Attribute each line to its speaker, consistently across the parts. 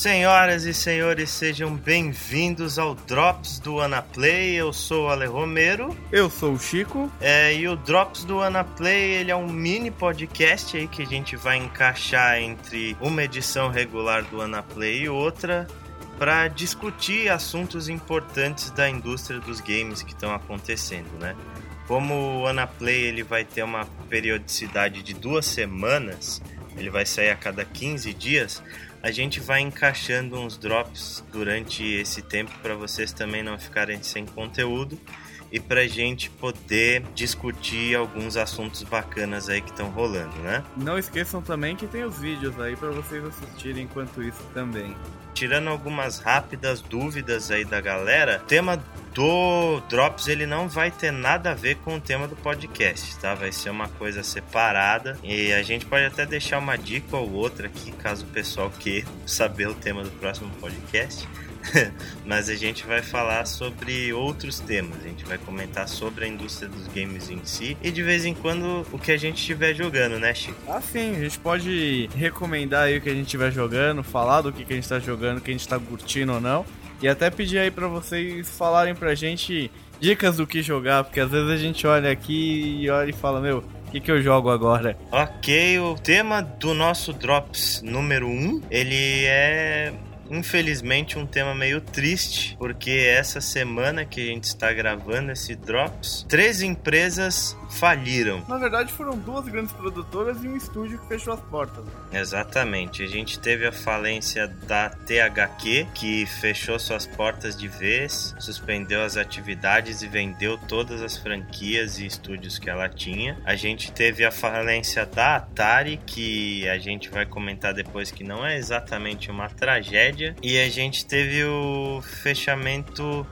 Speaker 1: Senhoras e senhores, sejam bem-vindos ao Drops do Anaplay. Eu sou o Ale Romero.
Speaker 2: Eu sou o Chico.
Speaker 1: É, e o Drops do Anaplay, ele é um mini podcast aí que a gente vai encaixar entre uma edição regular do Anaplay e outra para discutir assuntos importantes da indústria dos games que estão acontecendo, né? Como o Anaplay ele vai ter uma periodicidade de duas semanas, ele vai sair a cada 15 dias, a gente vai encaixando uns drops durante esse tempo para vocês também não ficarem sem conteúdo e para gente poder discutir alguns assuntos bacanas aí que estão rolando, né?
Speaker 2: Não esqueçam também que tem os vídeos aí para vocês assistirem enquanto isso também.
Speaker 1: Tirando algumas rápidas dúvidas aí da galera, o tema do Drops ele não vai ter nada a ver com o tema do podcast, tá? Vai ser uma coisa separada e a gente pode até deixar uma dica ou outra aqui caso o pessoal queira saber o tema do próximo podcast. mas a gente vai falar sobre outros temas. A gente vai comentar sobre a indústria dos games em si e de vez em quando o que a gente estiver jogando, né, Chico?
Speaker 2: Ah, sim. A gente pode recomendar aí o que a gente estiver jogando, falar do que, que a gente está jogando, que a gente está curtindo ou não. E até pedir aí para vocês falarem pra gente dicas do que jogar, porque às vezes a gente olha aqui e olha e fala, meu, o que, que eu jogo agora?
Speaker 1: Ok, o tema do nosso Drops número 1, um, ele é infelizmente um tema meio triste, porque essa semana que a gente está gravando esse Drops, três empresas faliram.
Speaker 2: Na verdade, foram duas grandes produtoras e um estúdio que fechou as portas.
Speaker 1: Exatamente. A gente teve a falência da THQ, que fechou suas portas de vez, suspendeu as atividades e vendeu todas as franquias e estúdios que ela tinha. A gente teve a falência da Atari, que a gente vai comentar depois que não é exatamente uma tragédia. E a gente teve o fechamento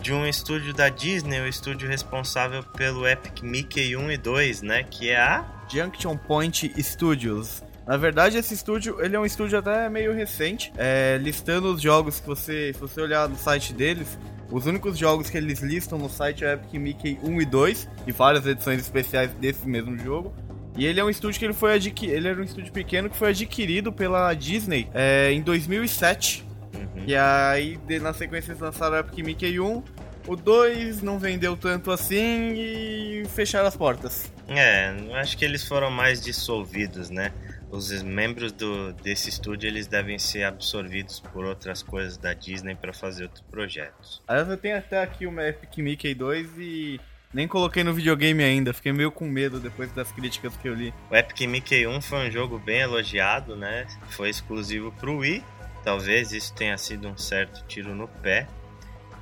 Speaker 1: de um estúdio da Disney, o estúdio responsável pelo Epic Mickey 1 e 2, né? Que é a
Speaker 2: Junction Point Studios. Na verdade, esse estúdio ele é um estúdio até meio recente. É, listando os jogos que você, se você olhar no site deles, os únicos jogos que eles listam no site é Epic Mickey 1 e 2 e várias edições especiais desse mesmo jogo. E ele é um estúdio que ele foi adquirido. Ele era um estúdio pequeno que foi adquirido pela Disney é, em 2007. Uhum. E aí, na sequência, eles lançaram o Epic Mickey 1. O 2 não vendeu tanto assim e fecharam as portas.
Speaker 1: É, acho que eles foram mais dissolvidos, né? Os membros do, desse estúdio eles devem ser absorvidos por outras coisas da Disney para fazer outros projetos.
Speaker 2: Aliás, eu tenho até aqui uma Epic Mickey 2 e nem coloquei no videogame ainda, fiquei meio com medo depois das críticas que eu li.
Speaker 1: O Epic Mickey 1 foi um jogo bem elogiado, né? Foi exclusivo pro Wii Talvez isso tenha sido um certo tiro no pé.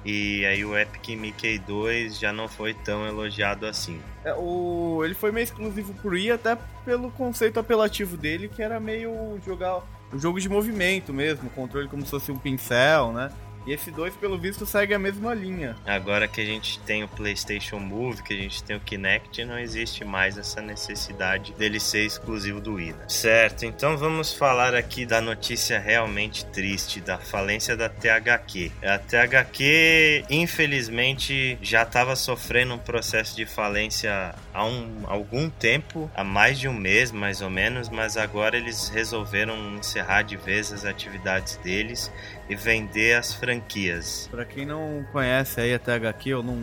Speaker 1: E aí o Epic Mickey 2 já não foi tão elogiado assim.
Speaker 2: É, o... Ele foi meio exclusivo pro Wii até pelo conceito apelativo dele, que era meio jogar um jogo de movimento mesmo, controle como se fosse um pincel, né? Esse 2, pelo visto, segue a mesma linha.
Speaker 1: Agora que a gente tem o PlayStation Move, que a gente tem o Kinect, não existe mais essa necessidade dele ser exclusivo do Wii. Né? Certo, então vamos falar aqui da notícia realmente triste, da falência da THQ. A THQ, infelizmente, já estava sofrendo um processo de falência há um, algum tempo, há mais de um mês mais ou menos, mas agora eles resolveram encerrar de vez as atividades deles e vender as franquias.
Speaker 2: Para quem não conhece aí a THQ ou não,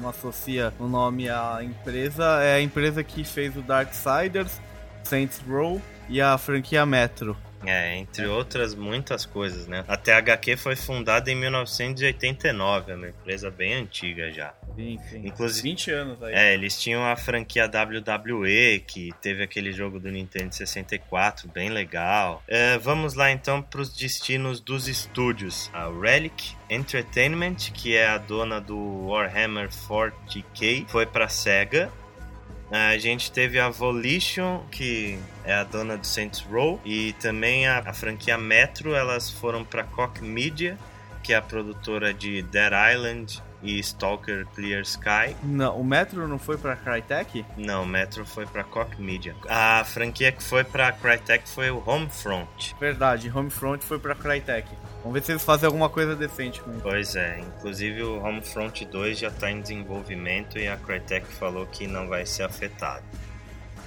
Speaker 2: não associa o nome à empresa, é a empresa que fez o Darksiders, Saints Row e a franquia Metro.
Speaker 1: É, entre outras muitas coisas, né? A THQ foi fundada em 1989, é uma empresa bem antiga já.
Speaker 2: Sim, sim. Inclusive, 20 anos aí.
Speaker 1: É, eles tinham a franquia WWE, que teve aquele jogo do Nintendo 64, bem legal. É, vamos lá então para os destinos dos estúdios. A Relic Entertainment, que é a dona do Warhammer 40k, foi para Sega. A gente teve a Volition, que é a dona do Saints Row, e também a, a franquia Metro, elas foram para Koch Media, que é a produtora de Dead Island e Stalker Clear Sky.
Speaker 2: Não, o Metro não foi para Crytek?
Speaker 1: Não, o Metro foi para Koch Media. A franquia que foi para Crytek foi o Homefront.
Speaker 2: Verdade, Homefront foi para Crytek. Vamos ver se eles fazem alguma coisa decente com isso.
Speaker 1: Pois é, inclusive o Homefront 2 já está em desenvolvimento e a Crytek falou que não vai ser afetado.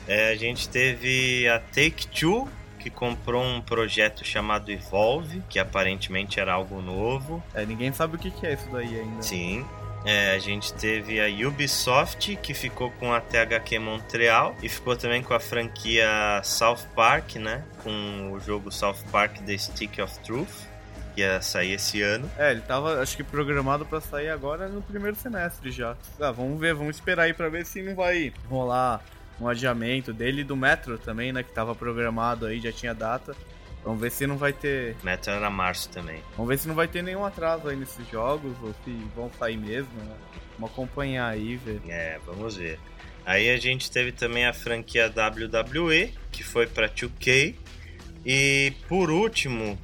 Speaker 1: É, a gente teve a Take-Two, que comprou um projeto chamado Evolve, que aparentemente era algo novo.
Speaker 2: É, ninguém sabe o que é isso daí ainda.
Speaker 1: Sim. É, a gente teve a Ubisoft, que ficou com a THQ Montreal e ficou também com a franquia South Park, né? Com o jogo South Park The Stick of Truth, que ia sair esse ano.
Speaker 2: É, ele tava, acho que programado para sair agora no primeiro semestre já. Ah, vamos ver, vamos esperar aí para ver se não vai rolar um adiamento dele e do Metro também, né? Que tava programado aí, já tinha data. Vamos ver se não vai ter.
Speaker 1: Metro era março também.
Speaker 2: Vamos ver se não vai ter nenhum atraso aí nesses jogos, ou se vão sair mesmo, né? Vamos acompanhar aí, ver.
Speaker 1: É, vamos ver. Aí a gente teve também a franquia WWE, que foi para 2K. E por último,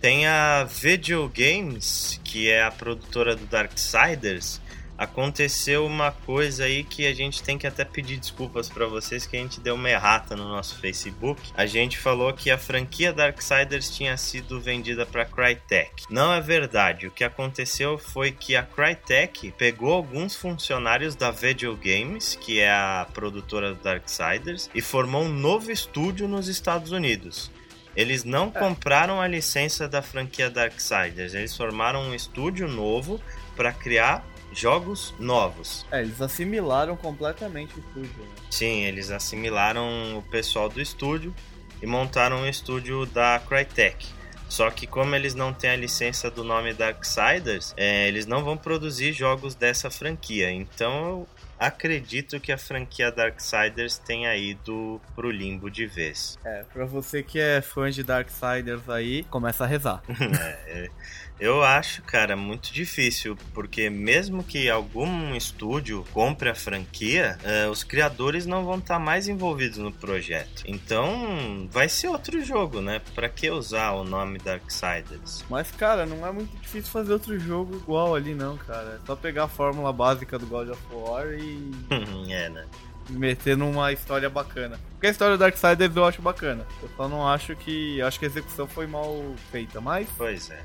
Speaker 1: tem a Video Games, que é a produtora do Darksiders, aconteceu uma coisa aí que a gente tem que até pedir desculpas para vocês que a gente deu uma errata no nosso Facebook. A gente falou que a franquia Darksiders tinha sido vendida para Crytek. Não é verdade. O que aconteceu foi que a Crytek pegou alguns funcionários da Video Games, que é a produtora do Darksiders, e formou um novo estúdio nos Estados Unidos. Eles não é. compraram a licença da franquia Darksiders, eles formaram um estúdio novo para criar jogos novos.
Speaker 2: É, eles assimilaram completamente o estúdio. Né?
Speaker 1: Sim, eles assimilaram o pessoal do estúdio e montaram um estúdio da Crytek. Só que como eles não têm a licença do nome Darksiders, é, eles não vão produzir jogos dessa franquia. Então eu acredito que a franquia Darksiders tenha ido pro limbo de vez.
Speaker 2: É, pra você que é fã de Darksiders aí, começa a rezar.
Speaker 1: é, eu acho, cara, muito difícil, porque mesmo que algum estúdio compre a franquia, uh, os criadores não vão estar tá mais envolvidos no projeto. Então, vai ser outro jogo, né? Pra que usar o nome Darksiders?
Speaker 2: Mas, cara, não é muito difícil fazer outro jogo igual ali, não, cara. É só pegar a fórmula básica do God of War e.
Speaker 1: é, né?
Speaker 2: meter numa história bacana. Porque a história do Darksiders eu acho bacana. Eu só não acho que. Acho que a execução foi mal feita, mas.
Speaker 1: Pois é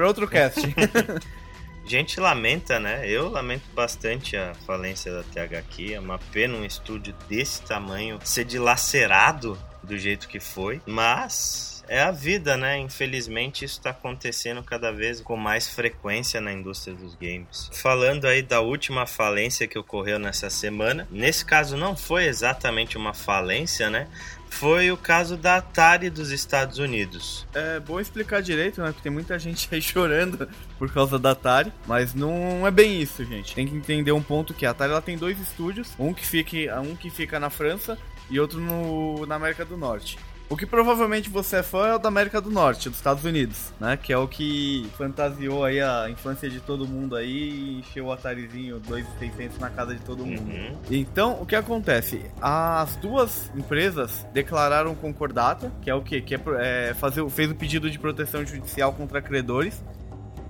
Speaker 2: para outro cast.
Speaker 1: gente lamenta, né? Eu lamento bastante a falência da THQ. É uma pena um estúdio desse tamanho ser dilacerado do jeito que foi. Mas é a vida, né? Infelizmente isso está acontecendo cada vez com mais frequência na indústria dos games. Falando aí da última falência que ocorreu nessa semana, nesse caso não foi exatamente uma falência, né? foi o caso da Atari dos Estados Unidos.
Speaker 2: É bom explicar direito, né? Porque tem muita gente aí chorando por causa da Atari, mas não é bem isso, gente. Tem que entender um ponto que a Atari ela tem dois estúdios, um que fica, um que fica na França e outro no, na América do Norte. O que provavelmente você é fã é o da América do Norte, dos Estados Unidos, né? Que é o que fantasiou aí a infância de todo mundo aí e encheu o Atarizinho 2600 na casa de todo mundo. Uhum. Então, o que acontece? As duas empresas declararam concordata, que é o quê? Que é, é fazer, fez o pedido de proteção judicial contra credores.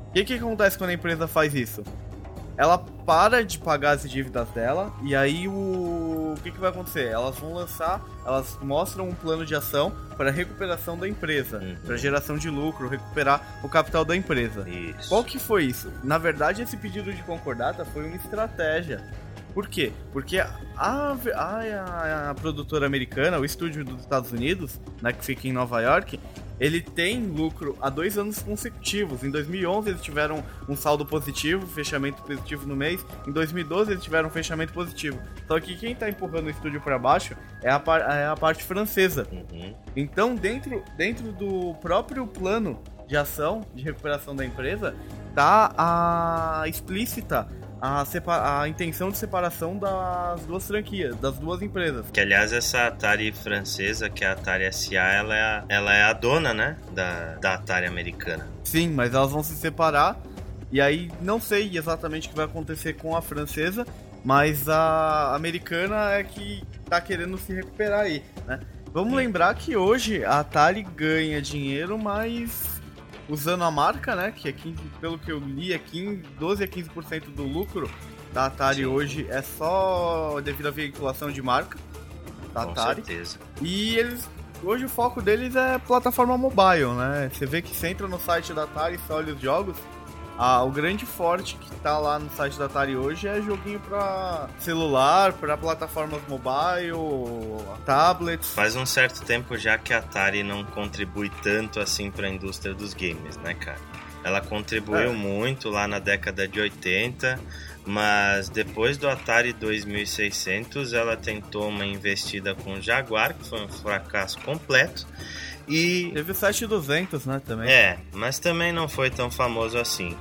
Speaker 2: O que, que acontece quando a empresa faz isso? ela para de pagar as dívidas dela e aí o, o que, que vai acontecer? Elas vão lançar, elas mostram um plano de ação para recuperação da empresa, uhum. para geração de lucro, recuperar o capital da empresa.
Speaker 1: Isso.
Speaker 2: Qual que foi isso? Na verdade, esse pedido de concordata foi uma estratégia. Por quê? Porque a, a, a, a produtora americana, o estúdio dos Estados Unidos, né, que fica em Nova York, ele tem lucro há dois anos consecutivos. Em 2011 eles tiveram um saldo positivo, fechamento positivo no mês. Em 2012 eles tiveram um fechamento positivo. Só que quem está empurrando o estúdio para baixo é a, é a parte francesa. Uhum. Então, dentro, dentro do próprio plano de ação de recuperação da empresa, tá a explícita a, a intenção de separação das duas franquias, das duas empresas.
Speaker 1: Que aliás essa Atari francesa, que é a Atari SA, ela é a, ela é a dona, né, da, da Atari americana.
Speaker 2: Sim, mas elas vão se separar. E aí não sei exatamente o que vai acontecer com a francesa, mas a americana é que tá querendo se recuperar aí, né? Vamos Sim. lembrar que hoje a Atari ganha dinheiro, mas usando a marca, né? Que é 15, pelo que eu li, é 15, 12 a 15% do lucro da Atari Sim. hoje é só devido à veiculação de marca da
Speaker 1: Com
Speaker 2: Atari.
Speaker 1: Certeza.
Speaker 2: E eles. Hoje o foco deles é plataforma mobile, né? Você vê que você entra no site da Atari e você olha os jogos. Ah, o grande forte que tá lá no site da Atari hoje é joguinho pra celular, pra plataformas mobile, tablets.
Speaker 1: Faz um certo tempo já que a Atari não contribui tanto assim pra indústria dos games, né, cara? Ela contribuiu é. muito lá na década de 80, mas depois do Atari 2600 ela tentou uma investida com o Jaguar, que foi um fracasso completo. E
Speaker 2: teve o 7200, né, também.
Speaker 1: É, mas também não foi tão famoso assim.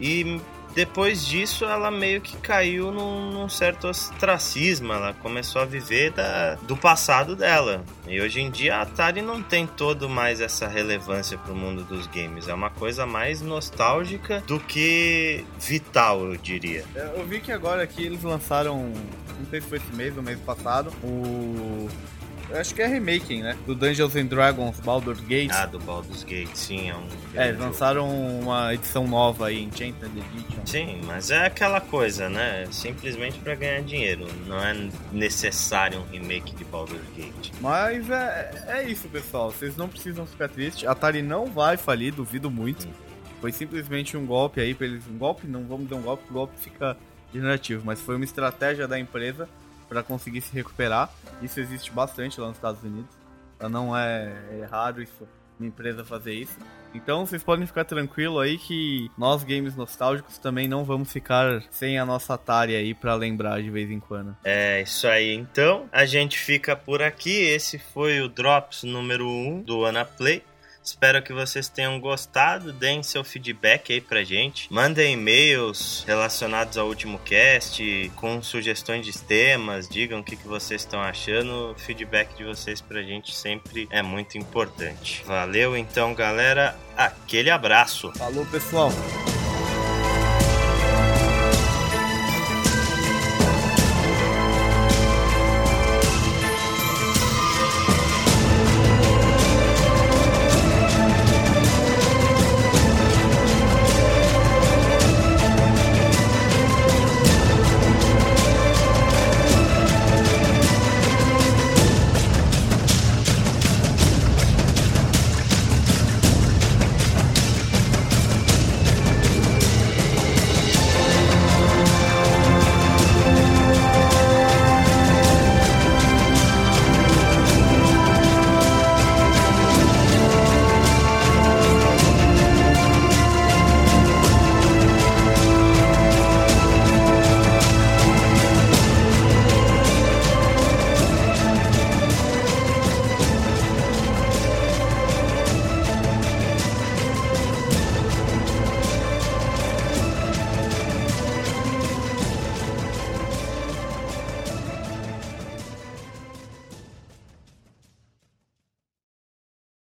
Speaker 1: E depois disso ela meio que caiu num, num, certo ostracismo, ela começou a viver da, do passado dela. E hoje em dia a Atari não tem todo mais essa relevância para o mundo dos games, é uma coisa mais nostálgica do que vital, eu diria.
Speaker 2: Eu vi que agora aqui eles lançaram, não sei se foi esse mês ou mês passado, o acho que é remaking, né? Do Dungeons and Dragons Baldur's Gate.
Speaker 1: Ah, do Baldur's Gate, sim. É, um
Speaker 2: é eles lançaram uma edição nova aí, Enchanted Edition.
Speaker 1: Sim, mas é aquela coisa, né? Simplesmente para ganhar dinheiro. Não é necessário um remake de Baldur's Gate.
Speaker 2: Mas é, é isso, pessoal. Vocês não precisam ficar tristes. A Atari não vai falir, duvido muito. Hum. Foi simplesmente um golpe aí pra eles. Um golpe? Não vamos dar um golpe, o golpe fica generativo. Mas foi uma estratégia da empresa para conseguir se recuperar. Isso existe bastante lá nos Estados Unidos. Não é, é raro isso, uma empresa fazer isso. Então vocês podem ficar tranquilo aí que nós games nostálgicos também não vamos ficar sem a nossa Atari aí para lembrar de vez em quando.
Speaker 1: É isso aí. Então a gente fica por aqui. Esse foi o Drops número 1 do Ana Play. Espero que vocês tenham gostado. Deem seu feedback aí pra gente. Mandem e-mails relacionados ao último cast, com sugestões de temas. Digam o que, que vocês estão achando. O feedback de vocês pra gente sempre é muito importante. Valeu então, galera. Aquele abraço.
Speaker 2: Falou, pessoal.